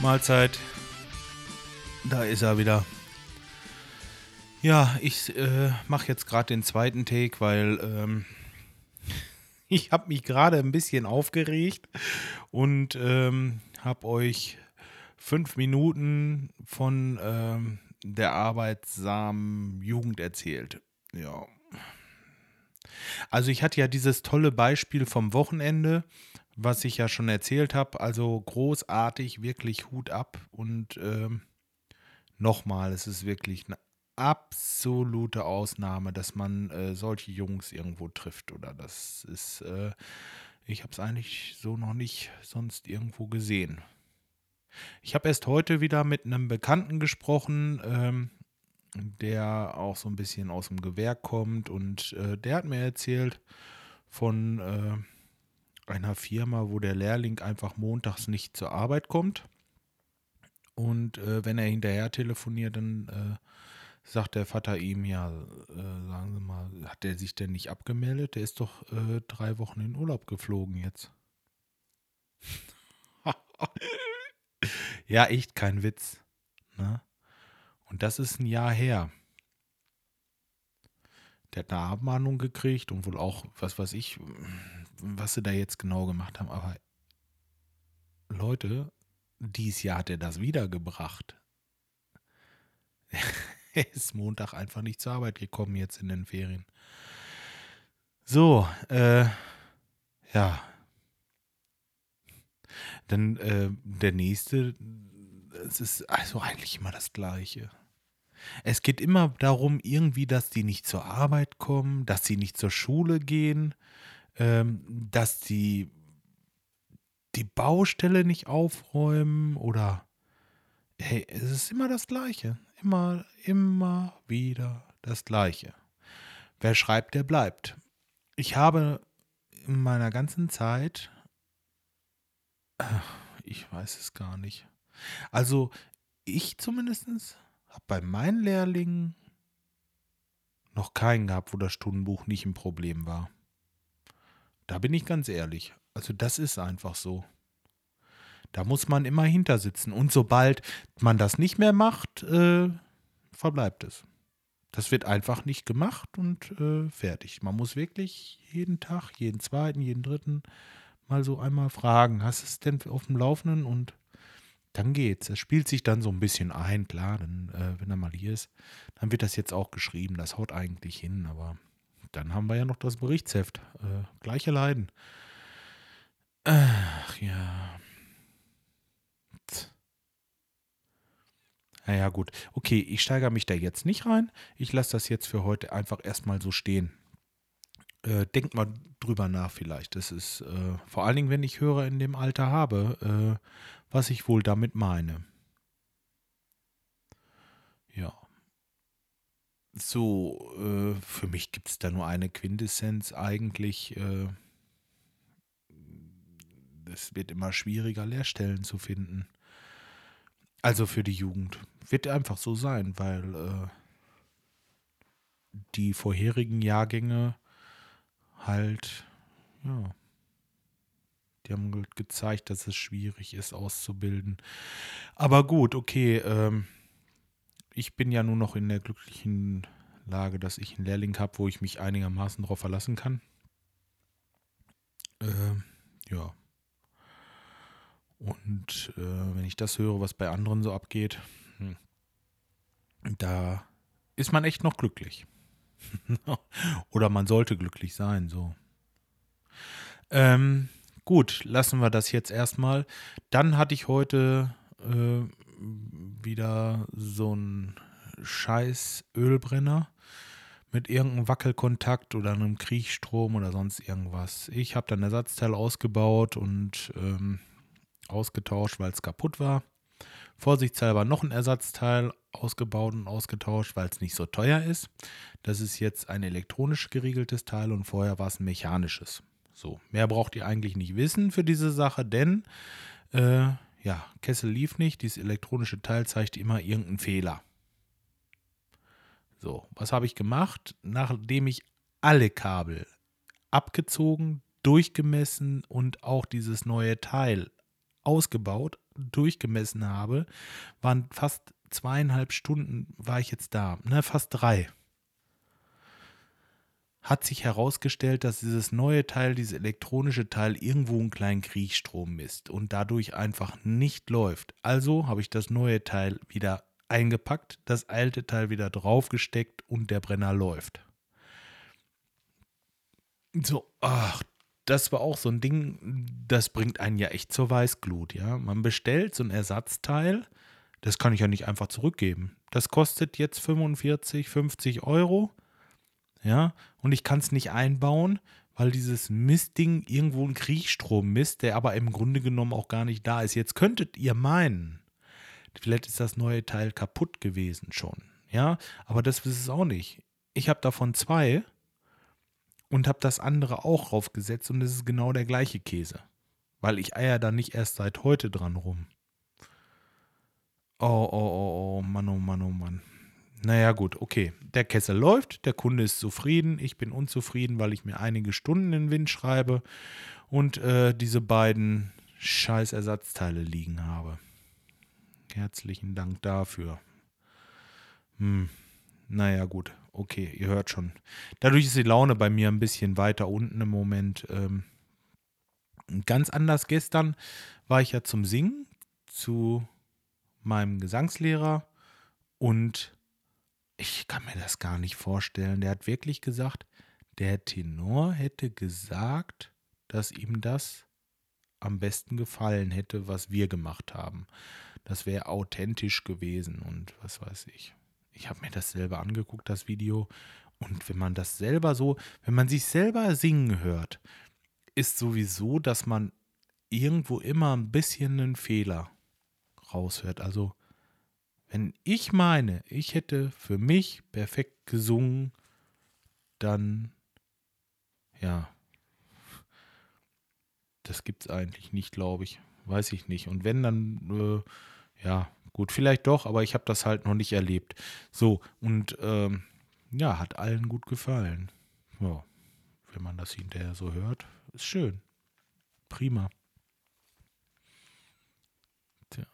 Mahlzeit. Da ist er wieder. Ja, ich äh, mache jetzt gerade den zweiten Take, weil ähm, ich habe mich gerade ein bisschen aufgeregt und ähm, habe euch fünf Minuten von ähm, der arbeitsamen Jugend erzählt. Ja. Also ich hatte ja dieses tolle Beispiel vom Wochenende, was ich ja schon erzählt habe. Also großartig, wirklich Hut ab. Und ähm, nochmal, es ist wirklich eine absolute Ausnahme, dass man äh, solche Jungs irgendwo trifft. Oder das ist, äh, ich habe es eigentlich so noch nicht sonst irgendwo gesehen. Ich habe erst heute wieder mit einem Bekannten gesprochen, ähm, der auch so ein bisschen aus dem Gewerk kommt und äh, der hat mir erzählt von äh, einer Firma, wo der Lehrling einfach montags nicht zur Arbeit kommt und äh, wenn er hinterher telefoniert, dann äh, sagt der Vater ihm, ja, äh, sagen Sie mal, hat der sich denn nicht abgemeldet? Der ist doch äh, drei Wochen in Urlaub geflogen jetzt. ja, echt kein Witz. Ne? Und das ist ein Jahr her. Der hat eine Abmahnung gekriegt und wohl auch, was weiß ich, was sie da jetzt genau gemacht haben. Aber Leute, dieses Jahr hat er das wiedergebracht. er ist Montag einfach nicht zur Arbeit gekommen jetzt in den Ferien. So, äh, ja. Dann äh, der nächste, es ist also eigentlich immer das Gleiche. Es geht immer darum, irgendwie, dass die nicht zur Arbeit kommen, dass sie nicht zur Schule gehen, ähm, dass die die Baustelle nicht aufräumen oder hey, es ist immer das Gleiche. Immer, immer wieder das Gleiche. Wer schreibt, der bleibt. Ich habe in meiner ganzen Zeit, ich weiß es gar nicht. Also ich zumindest habe bei meinen Lehrlingen noch keinen gehabt, wo das Stundenbuch nicht ein Problem war. Da bin ich ganz ehrlich. Also das ist einfach so. Da muss man immer hinter sitzen. Und sobald man das nicht mehr macht, äh, verbleibt es. Das wird einfach nicht gemacht und äh, fertig. Man muss wirklich jeden Tag, jeden zweiten, jeden dritten mal so einmal fragen, hast du es denn auf dem Laufenden? Und dann geht's. Es spielt sich dann so ein bisschen ein, klar, dann, äh, wenn er mal hier ist, dann wird das jetzt auch geschrieben. Das haut eigentlich hin, aber dann haben wir ja noch das Berichtsheft. Äh, gleiche Leiden. Ach ja. Naja, gut. Okay, ich steigere mich da jetzt nicht rein. Ich lasse das jetzt für heute einfach erstmal so stehen. Äh, denkt mal drüber nach vielleicht. Das ist äh, vor allen Dingen, wenn ich Hörer in dem Alter habe, äh, was ich wohl damit meine. Ja. So, äh, für mich gibt es da nur eine Quintessenz eigentlich. Äh, es wird immer schwieriger, Lehrstellen zu finden. Also für die Jugend. Wird einfach so sein, weil äh, die vorherigen Jahrgänge halt, ja, die haben gezeigt, dass es schwierig ist auszubilden. Aber gut, okay, ähm, ich bin ja nur noch in der glücklichen Lage, dass ich einen Lehrling habe, wo ich mich einigermaßen darauf verlassen kann. Äh, ja. Und äh, wenn ich das höre, was bei anderen so abgeht, hm, da ist man echt noch glücklich. Oder man sollte glücklich sein, so. Ähm, gut, lassen wir das jetzt erstmal. Dann hatte ich heute äh, wieder so einen scheiß Ölbrenner mit irgendeinem Wackelkontakt oder einem Kriechstrom oder sonst irgendwas. Ich habe dann Ersatzteil ausgebaut und ähm, ausgetauscht, weil es kaputt war. Vorsichtshalber noch ein Ersatzteil ausgebaut und ausgetauscht, weil es nicht so teuer ist. Das ist jetzt ein elektronisch geriegeltes Teil und vorher war es ein mechanisches. So, mehr braucht ihr eigentlich nicht wissen für diese Sache, denn äh, ja, Kessel lief nicht, dieses elektronische Teil zeigt immer irgendeinen Fehler. So, was habe ich gemacht? Nachdem ich alle Kabel abgezogen, durchgemessen und auch dieses neue Teil ausgebaut, durchgemessen habe, waren fast zweieinhalb Stunden war ich jetzt da, ne, fast drei. Hat sich herausgestellt, dass dieses neue Teil, dieses elektronische Teil irgendwo einen kleinen Kriechstrom misst und dadurch einfach nicht läuft. Also habe ich das neue Teil wieder eingepackt, das alte Teil wieder draufgesteckt und der Brenner läuft. So, ach, das war auch so ein Ding, das bringt einen ja echt zur Weißglut, ja. Man bestellt so ein Ersatzteil, das kann ich ja nicht einfach zurückgeben. Das kostet jetzt 45, 50 Euro, ja, und ich kann es nicht einbauen, weil dieses Mistding irgendwo einen Kriechstrom misst, der aber im Grunde genommen auch gar nicht da ist. Jetzt könntet ihr meinen, vielleicht ist das neue Teil kaputt gewesen schon, ja, aber das ist es auch nicht. Ich habe davon zwei und habe das andere auch draufgesetzt und es ist genau der gleiche Käse. Weil ich eier da nicht erst seit heute dran rum. Oh, oh, oh, oh, Mann, oh Mann, oh Mann. Naja, gut, okay. Der Kessel läuft, der Kunde ist zufrieden, ich bin unzufrieden, weil ich mir einige Stunden in den Wind schreibe und äh, diese beiden Scheißersatzteile liegen habe. Herzlichen Dank dafür. Hm, naja, gut okay, ihr hört schon. Dadurch ist die Laune bei mir ein bisschen weiter unten im Moment. Ähm, ganz anders gestern war ich ja zum Singen zu meinem Gesangslehrer und ich kann mir das gar nicht vorstellen. Der hat wirklich gesagt, der Tenor hätte gesagt, dass ihm das am besten gefallen hätte, was wir gemacht haben. Das wäre authentisch gewesen und was weiß ich ich habe mir das selber angeguckt, das Video. Und wenn man das selber so, wenn man sich selber singen hört, ist sowieso, dass man irgendwo immer ein bisschen einen Fehler raushört. Also, wenn ich meine, ich hätte für mich perfekt gesungen, dann, ja, das gibt es eigentlich nicht, glaube ich. Weiß ich nicht. Und wenn, dann, äh, ja, Gut, vielleicht doch, aber ich habe das halt noch nicht erlebt. So, und ähm, ja, hat allen gut gefallen. Ja, wenn man das hinterher so hört, ist schön. Prima. Tja.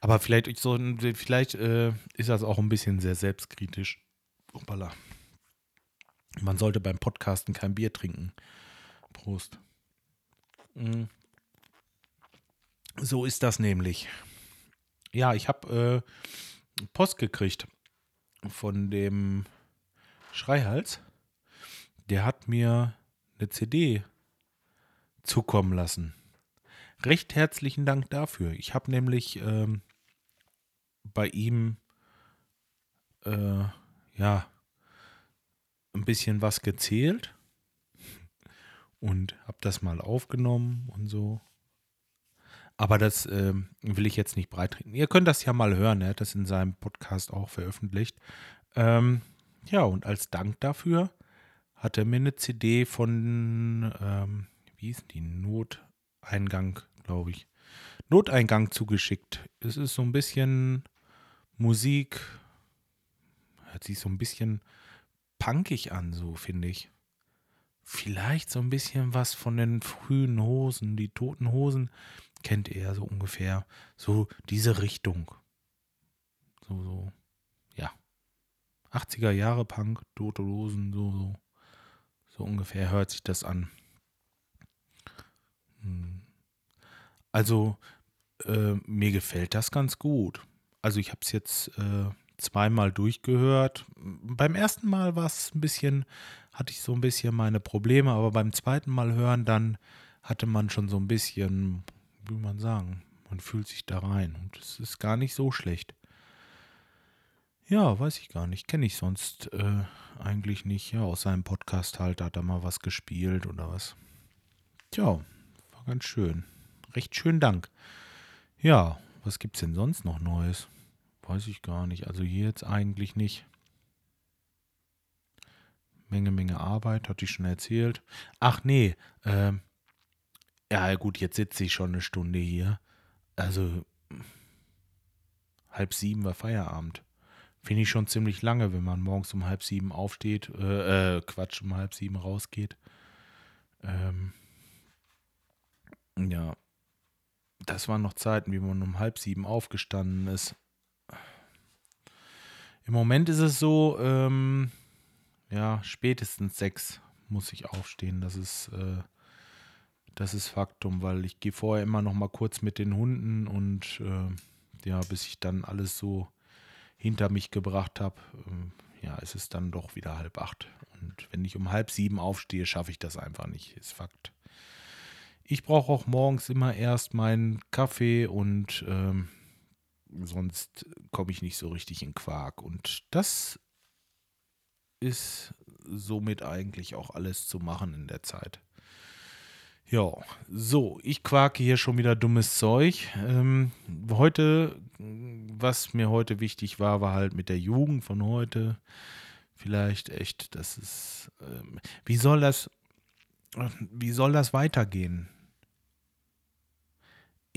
Aber vielleicht so, vielleicht äh, ist das auch ein bisschen sehr selbstkritisch. Hoppala. Man sollte beim Podcasten kein Bier trinken. Prost. Mhm. So ist das nämlich. Ja, ich habe äh, Post gekriegt von dem Schreihals. Der hat mir eine CD zukommen lassen. Recht herzlichen Dank dafür. Ich habe nämlich ähm, bei ihm äh, ja ein bisschen was gezählt und habe das mal aufgenommen und so. Aber das äh, will ich jetzt nicht breitreten. Ihr könnt das ja mal hören, er hat das in seinem Podcast auch veröffentlicht. Ähm, ja, und als Dank dafür hat er mir eine CD von, ähm, wie ist die? Noteingang, glaube ich. Noteingang zugeschickt. Es ist so ein bisschen Musik, hört sich so ein bisschen punkig an, so finde ich. Vielleicht so ein bisschen was von den frühen Hosen, die toten Hosen kennt ihr so ungefähr. So diese Richtung. So, so, ja. 80er Jahre Punk, Tote Losen, so, so. So ungefähr hört sich das an. Hm. Also, äh, mir gefällt das ganz gut. Also, ich habe es jetzt äh, zweimal durchgehört. Beim ersten Mal war es ein bisschen, hatte ich so ein bisschen meine Probleme, aber beim zweiten Mal hören, dann hatte man schon so ein bisschen wie man sagen, man fühlt sich da rein und es ist gar nicht so schlecht. Ja, weiß ich gar nicht. Kenne ich sonst äh, eigentlich nicht. Ja, aus seinem Podcast halt hat er mal was gespielt oder was. Tja, war ganz schön. Recht schön Dank. Ja, was gibt's denn sonst noch Neues? Weiß ich gar nicht. Also hier jetzt eigentlich nicht. Menge, Menge Arbeit, hatte ich schon erzählt. Ach nee, äh, ja, gut, jetzt sitze ich schon eine Stunde hier. Also halb sieben war Feierabend. Finde ich schon ziemlich lange, wenn man morgens um halb sieben aufsteht, äh, äh, Quatsch, um halb sieben rausgeht. Ähm, ja, das waren noch Zeiten, wie man um halb sieben aufgestanden ist. Im Moment ist es so, ähm, ja, spätestens sechs muss ich aufstehen. Das ist, äh, das ist Faktum, weil ich gehe vorher immer noch mal kurz mit den Hunden und äh, ja, bis ich dann alles so hinter mich gebracht habe, äh, ja, ist es dann doch wieder halb acht. Und wenn ich um halb sieben aufstehe, schaffe ich das einfach nicht, ist Fakt. Ich brauche auch morgens immer erst meinen Kaffee und ähm, sonst komme ich nicht so richtig in Quark. Und das ist somit eigentlich auch alles zu machen in der Zeit. Ja, so, ich quake hier schon wieder dummes Zeug. Ähm, heute, was mir heute wichtig war, war halt mit der Jugend von heute. Vielleicht echt, das ist, ähm, wie soll das, wie soll das weitergehen?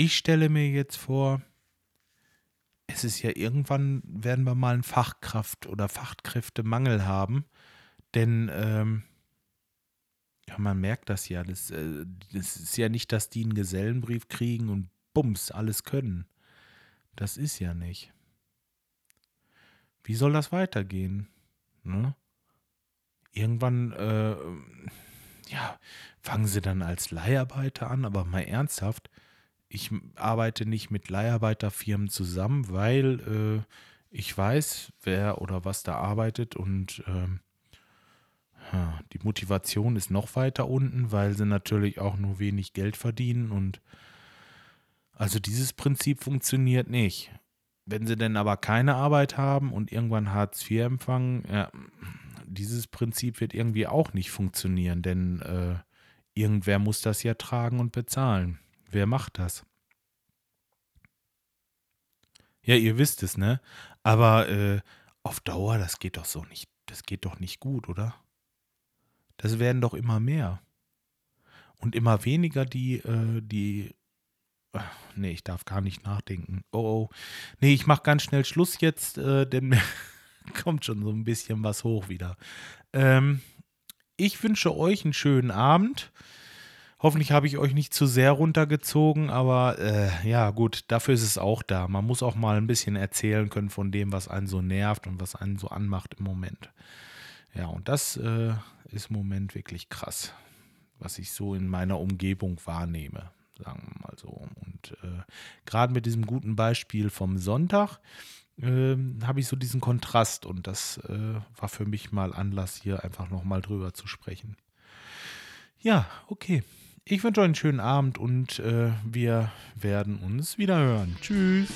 Ich stelle mir jetzt vor, es ist ja irgendwann, werden wir mal einen Fachkraft- oder Fachkräftemangel haben. Denn ähm, ja, man merkt das ja. Das, äh, das ist ja nicht, dass die einen Gesellenbrief kriegen und bums, alles können. Das ist ja nicht. Wie soll das weitergehen? Ne? Irgendwann, äh, ja, fangen sie dann als Leiharbeiter an, aber mal ernsthaft, ich arbeite nicht mit Leiharbeiterfirmen zusammen, weil äh, ich weiß, wer oder was da arbeitet und ähm, die Motivation ist noch weiter unten, weil sie natürlich auch nur wenig Geld verdienen und also dieses Prinzip funktioniert nicht. Wenn sie denn aber keine Arbeit haben und irgendwann Hartz IV empfangen, ja, dieses Prinzip wird irgendwie auch nicht funktionieren, denn äh, irgendwer muss das ja tragen und bezahlen. Wer macht das? Ja, ihr wisst es, ne? Aber äh, auf Dauer, das geht doch so nicht. Das geht doch nicht gut, oder? Das werden doch immer mehr. Und immer weniger die, äh, die. Ach, nee, ich darf gar nicht nachdenken. Oh, oh. Nee, ich mach ganz schnell Schluss jetzt, äh, denn kommt schon so ein bisschen was hoch wieder. Ähm, ich wünsche euch einen schönen Abend. Hoffentlich habe ich euch nicht zu sehr runtergezogen, aber äh, ja, gut, dafür ist es auch da. Man muss auch mal ein bisschen erzählen können von dem, was einen so nervt und was einen so anmacht im Moment. Ja, und das äh, ist im Moment wirklich krass, was ich so in meiner Umgebung wahrnehme, sagen wir mal so. Und äh, gerade mit diesem guten Beispiel vom Sonntag äh, habe ich so diesen Kontrast und das äh, war für mich mal Anlass, hier einfach nochmal drüber zu sprechen. Ja, okay. Ich wünsche euch einen schönen Abend und äh, wir werden uns wieder hören. Tschüss.